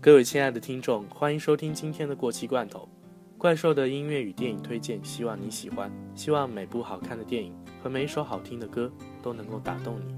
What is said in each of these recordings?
各位亲爱的听众，欢迎收听今天的过期罐头，怪兽的音乐与电影推荐，希望你喜欢。希望每部好看的电影和每一首好听的歌都能够打动你。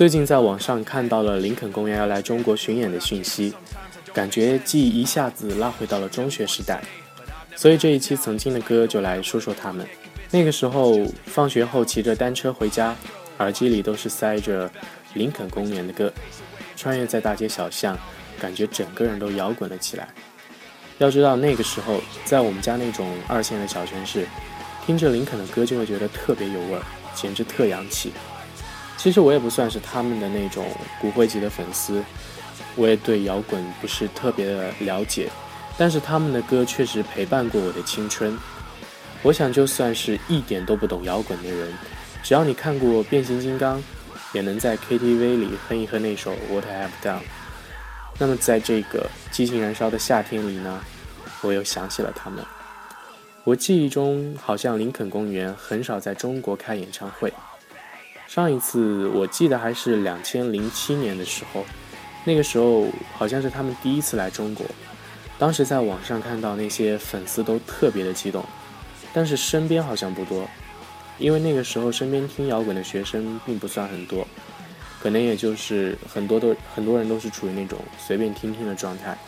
最近在网上看到了林肯公园要来中国巡演的讯息，感觉记忆一下子拉回到了中学时代。所以这一期曾经的歌就来说说他们。那个时候放学后骑着单车回家，耳机里都是塞着林肯公园的歌，穿越在大街小巷，感觉整个人都摇滚了起来。要知道那个时候在我们家那种二线的小城市，听着林肯的歌就会觉得特别有味儿，简直特洋气。其实我也不算是他们的那种骨灰级的粉丝，我也对摇滚不是特别的了解，但是他们的歌确实陪伴过我的青春。我想，就算是一点都不懂摇滚的人，只要你看过《变形金刚》，也能在 KTV 里哼一哼那首《What I Have Done》。那么，在这个激情燃烧的夏天里呢，我又想起了他们。我记忆中，好像林肯公园很少在中国开演唱会。上一次我记得还是两千零七年的时候，那个时候好像是他们第一次来中国。当时在网上看到那些粉丝都特别的激动，但是身边好像不多，因为那个时候身边听摇滚的学生并不算很多，可能也就是很多都很多人都是处于那种随便听听的状态。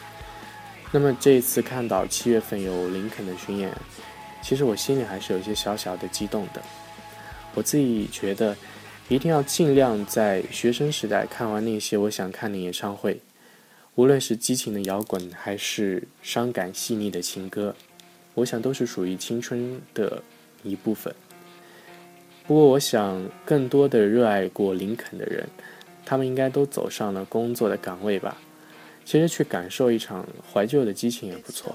那么这一次看到七月份有林肯的巡演，其实我心里还是有一些小小的激动的。我自己觉得。一定要尽量在学生时代看完那些我想看的演唱会，无论是激情的摇滚还是伤感细腻的情歌，我想都是属于青春的一部分。不过，我想更多的热爱过林肯的人，他们应该都走上了工作的岗位吧。其实，去感受一场怀旧的激情也不错。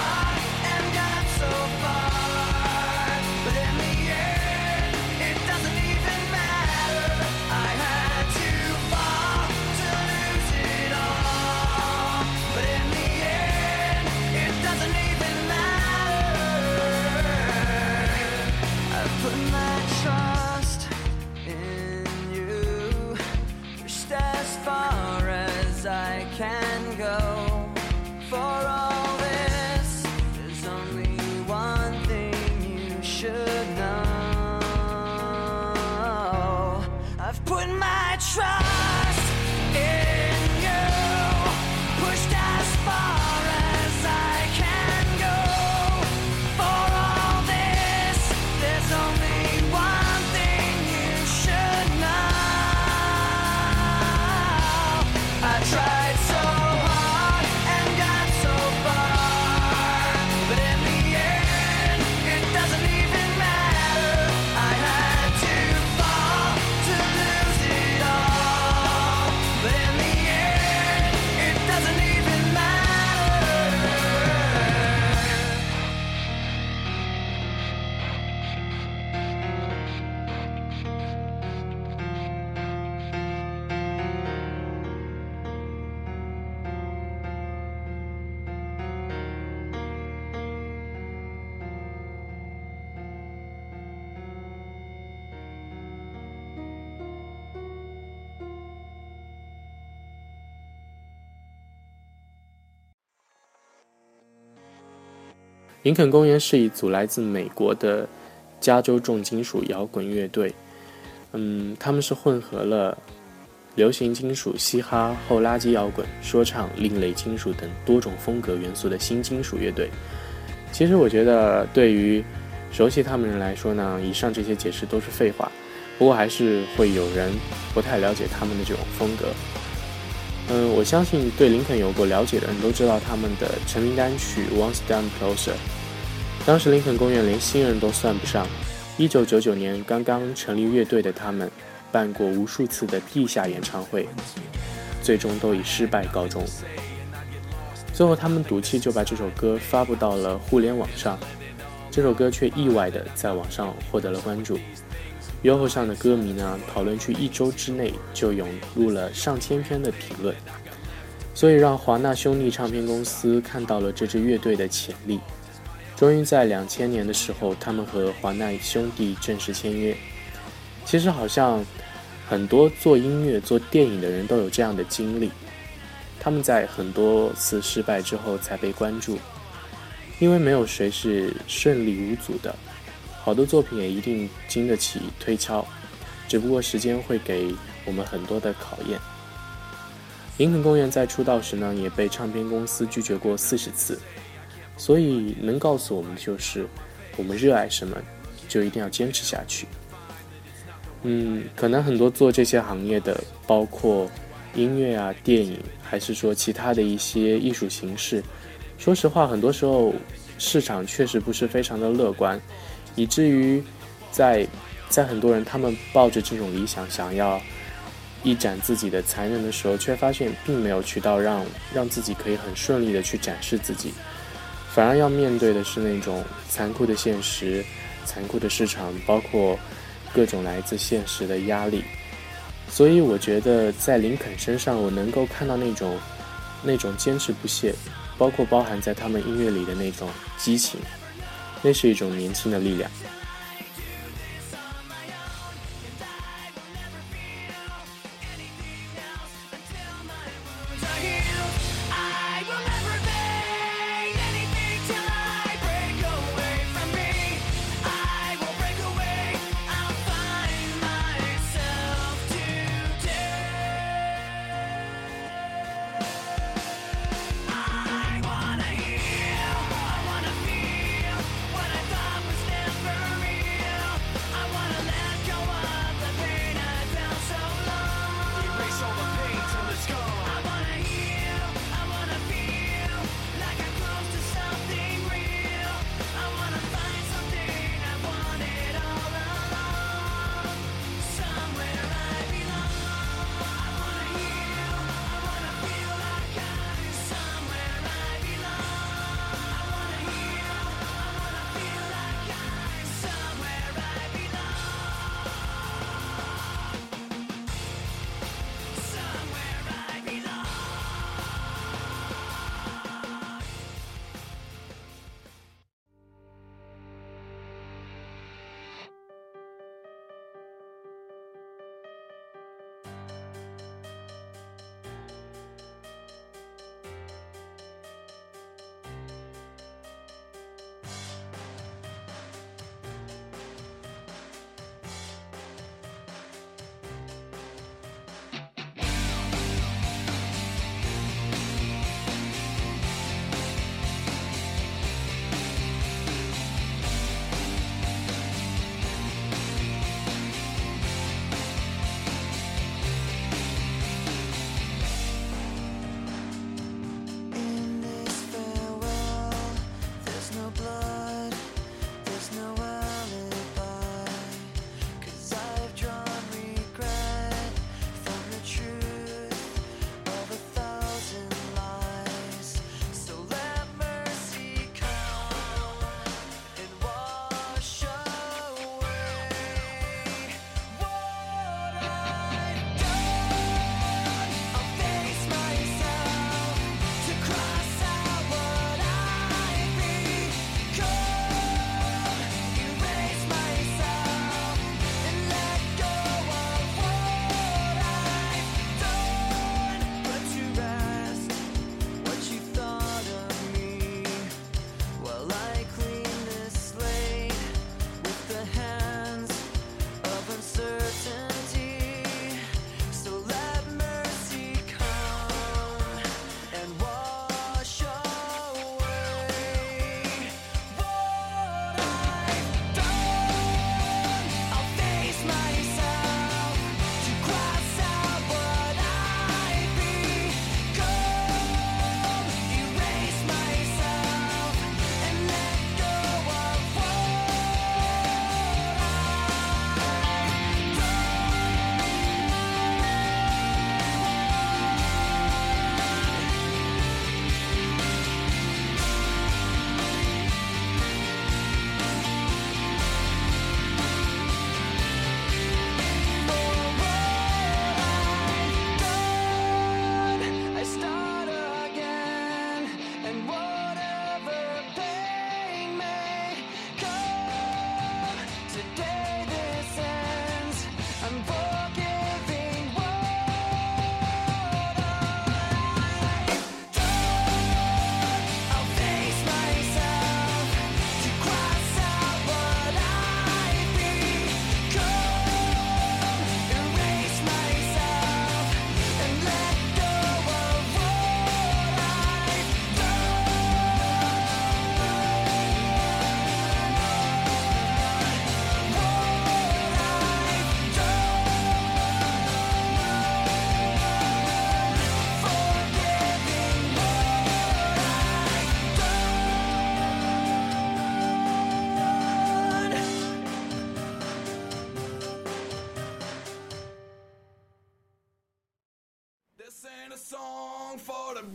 林肯公园是一组来自美国的加州重金属摇滚乐队，嗯，他们是混合了流行金属、嘻哈、后垃圾摇滚、说唱、另类金属等多种风格元素的新金属乐队。其实我觉得，对于熟悉他们人来说呢，以上这些解释都是废话。不过还是会有人不太了解他们的这种风格。嗯，我相信对林肯有过了解的人都知道他们的成名单曲《One Step Closer》。当时林肯公园连新人都算不上。1999年刚刚成立乐队的他们，办过无数次的地下演唱会，最终都以失败告终。最后，他们赌气就把这首歌发布到了互联网上，这首歌却意外的在网上获得了关注。优后上的歌迷呢，讨论区一周之内就涌入了上千篇的评论，所以让华纳兄弟唱片公司看到了这支乐队的潜力。终于在两千年的时候，他们和华纳兄弟正式签约。其实好像很多做音乐、做电影的人都有这样的经历，他们在很多次失败之后才被关注，因为没有谁是顺利无阻的。好多作品也一定经得起推敲，只不过时间会给我们很多的考验。林肯公园在出道时呢，也被唱片公司拒绝过四十次，所以能告诉我们的就是，我们热爱什么，就一定要坚持下去。嗯，可能很多做这些行业的，包括音乐啊、电影，还是说其他的一些艺术形式，说实话，很多时候市场确实不是非常的乐观。以至于在在很多人他们抱着这种理想想要一展自己的才能的时候，却发现并没有渠道让让自己可以很顺利的去展示自己，反而要面对的是那种残酷的现实、残酷的市场，包括各种来自现实的压力。所以我觉得在林肯身上，我能够看到那种那种坚持不懈，包括包含在他们音乐里的那种激情。那是一种年轻的力量。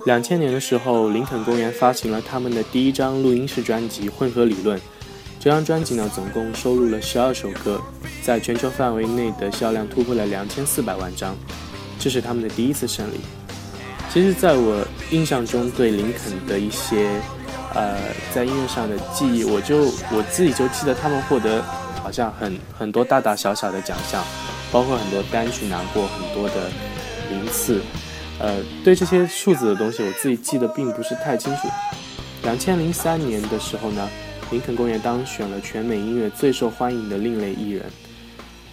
两千年的时候，林肯公园发行了他们的第一张录音室专辑《混合理论》。这张专辑呢，总共收录了十二首歌，在全球范围内的销量突破了两千四百万张，这是他们的第一次胜利。其实，在我印象中，对林肯的一些，呃，在音乐上的记忆，我就我自己就记得他们获得好像很很多大大小小的奖项，包括很多单曲拿过很多的名次。呃，对这些数字的东西，我自己记得并不是太清楚。两千零三年的时候呢。林肯公园当选了全美音乐最受欢迎的另类艺人。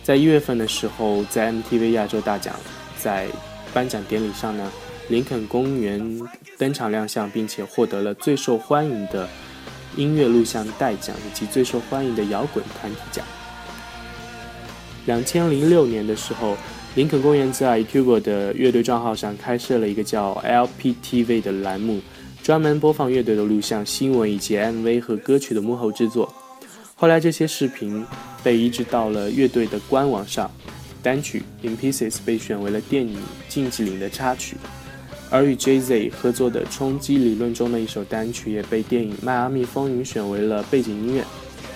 在一月份的时候，在 MTV 亚洲大奖在颁奖典礼上呢，林肯公园登场亮相，并且获得了最受欢迎的音乐录像带奖以及最受欢迎的摇滚团体奖。两千零六年的时候，林肯公园在 YouTube 的乐队账号上开设了一个叫 LPTV 的栏目。专门播放乐队的录像、新闻以及 MV 和歌曲的幕后制作。后来，这些视频被移植到了乐队的官网上。单曲《In Pieces》被选为了电影《禁忌岭》的插曲，而与 Jay-Z 合作的《冲击理论》中的一首单曲也被电影《迈阿密风云》选为了背景音乐，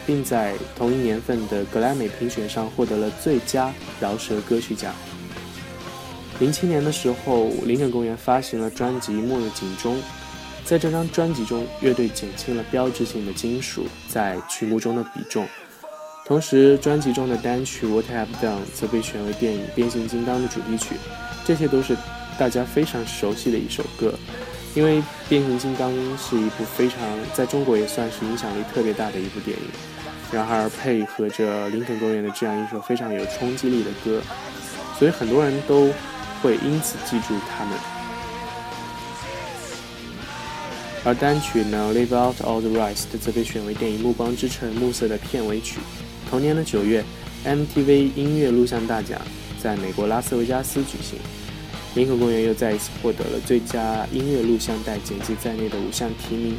并在同一年份的格莱美评选上获得了最佳饶舌歌曲奖。零七年的时候，林肯公园发行了专辑《末日警钟》。在这张专辑中，乐队减轻了标志性的金属在曲目中的比重。同时，专辑中的单曲《What Have Done》则被选为电影《变形金刚》的主题曲。这些都是大家非常熟悉的一首歌，因为《变形金刚》是一部非常在中国也算是影响力特别大的一部电影。然而，配合着林肯公园的这样一首非常有冲击力的歌，所以很多人都会因此记住他们。而单曲呢，《Live Out All the Rest》则被选为电影《暮光之城：暮色》的片尾曲。同年的九月，MTV 音乐录像大奖在美国拉斯维加斯举行，林肯公园又再一次获得了最佳音乐录像带剪辑在内的五项提名。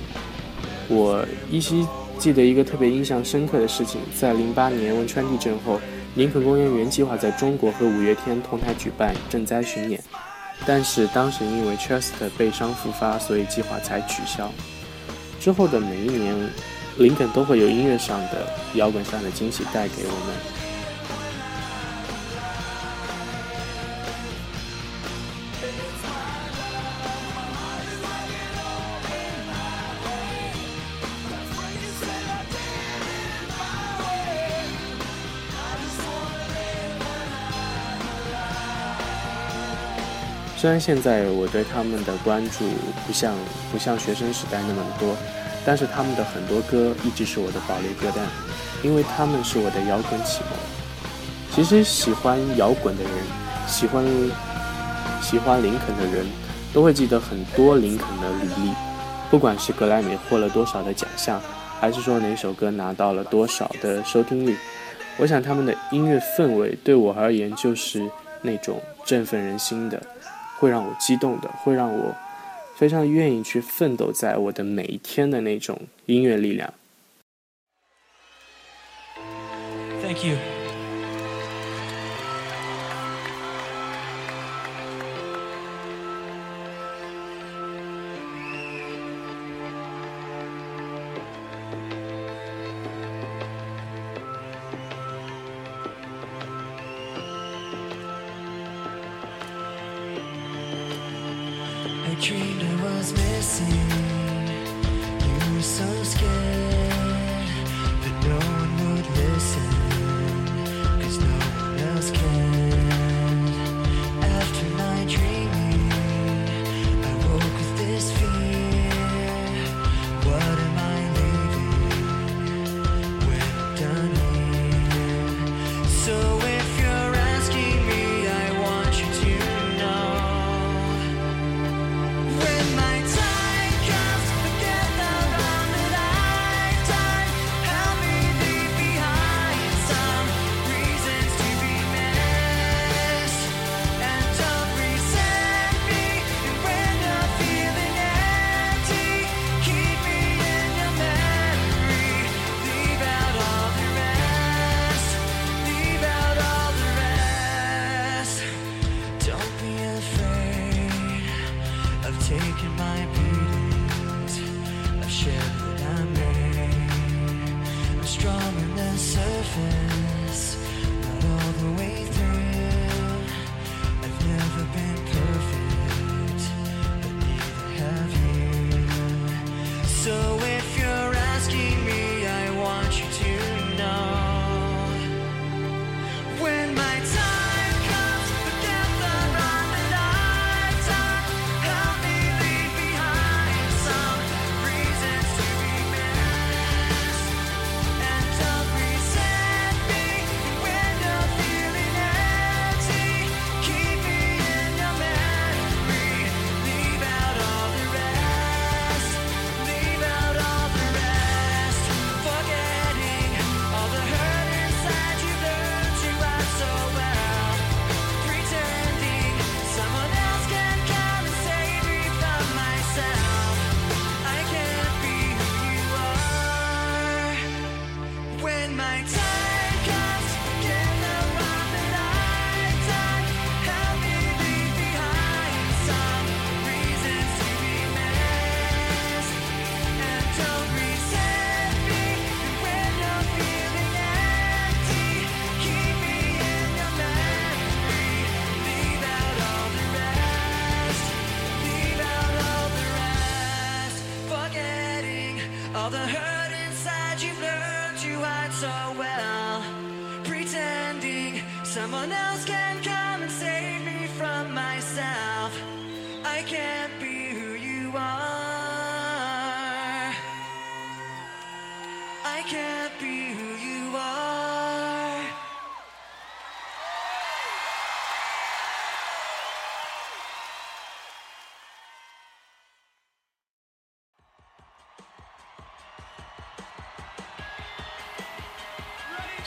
我依稀记得一个特别印象深刻的事情，在零八年汶川地震后，林肯公园原计划在中国和五月天同台举办赈灾巡演。但是当时因为 Chester 背伤复发，所以计划才取消。之后的每一年，林肯都会有音乐上的、摇滚上的惊喜带给我们。虽然现在我对他们的关注不像不像学生时代那么多，但是他们的很多歌一直是我的保留歌单，因为他们是我的摇滚启蒙。其实喜欢摇滚的人，喜欢喜欢林肯的人，都会记得很多林肯的履历，不管是格莱美获了多少的奖项，还是说哪首歌拿到了多少的收听率，我想他们的音乐氛围对我而言就是那种振奋人心的。会让我激动的，会让我非常愿意去奋斗在我的每一天的那种音乐力量。Thank you. I was missing.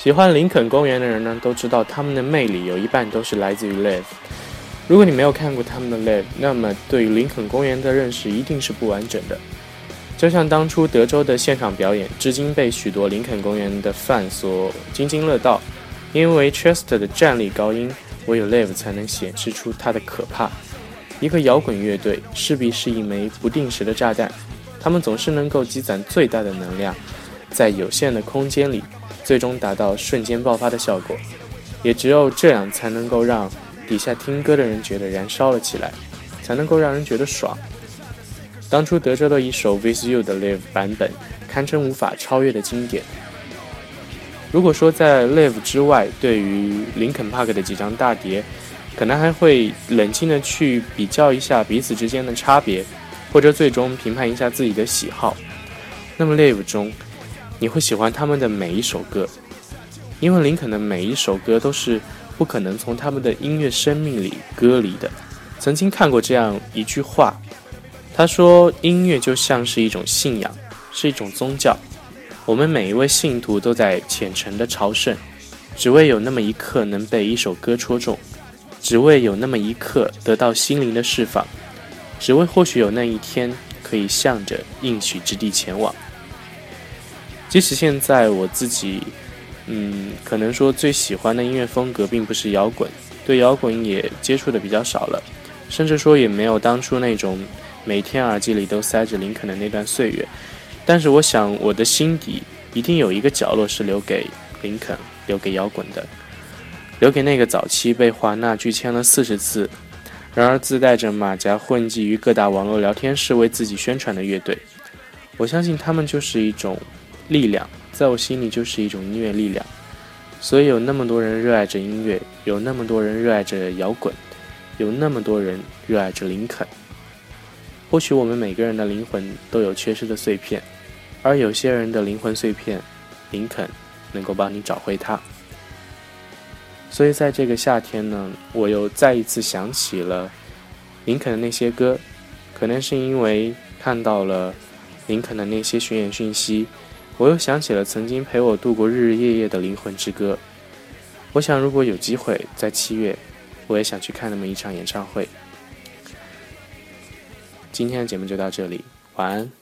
喜欢林肯公园的人呢，都知道他们的魅力有一半都是来自于 Live。如果你没有看过他们的 Live，那么对于林肯公园的认识一定是不完整的。就像当初德州的现场表演，至今被许多林肯公园的 fan 所津津乐道，因为 Chester 的站立高音，唯有 Live 才能显示出它的可怕。一个摇滚乐队势必是一枚不定时的炸弹，他们总是能够积攒最大的能量，在有限的空间里。最终达到瞬间爆发的效果，也只有这样才能够让底下听歌的人觉得燃烧了起来，才能够让人觉得爽。当初德州的一首《With You》的 Live 版本，堪称无法超越的经典。如果说在 Live 之外，对于林肯 Park 的几张大碟，可能还会冷静的去比较一下彼此之间的差别，或者最终评判一下自己的喜好，那么 Live 中。你会喜欢他们的每一首歌，因为林肯的每一首歌都是不可能从他们的音乐生命里割离的。曾经看过这样一句话，他说：“音乐就像是一种信仰，是一种宗教。我们每一位信徒都在虔诚的朝圣，只为有那么一刻能被一首歌戳中，只为有那么一刻得到心灵的释放，只为或许有那一天可以向着应许之地前往。”即使现在我自己，嗯，可能说最喜欢的音乐风格并不是摇滚，对摇滚也接触的比较少了，甚至说也没有当初那种每天耳机里都塞着林肯的那段岁月。但是我想，我的心底一定有一个角落是留给林肯、留给摇滚的，留给那个早期被华纳拒签了四十次，然而自带着马甲混迹于各大网络聊天室为自己宣传的乐队。我相信他们就是一种。力量在我心里就是一种音乐力量，所以有那么多人热爱着音乐，有那么多人热爱着摇滚，有那么多人热爱着林肯。或许我们每个人的灵魂都有缺失的碎片，而有些人的灵魂碎片，林肯能够帮你找回它。所以在这个夏天呢，我又再一次想起了林肯的那些歌，可能是因为看到了林肯的那些巡演讯息。我又想起了曾经陪我度过日日夜夜的灵魂之歌。我想，如果有机会在七月，我也想去看那么一场演唱会。今天的节目就到这里，晚安。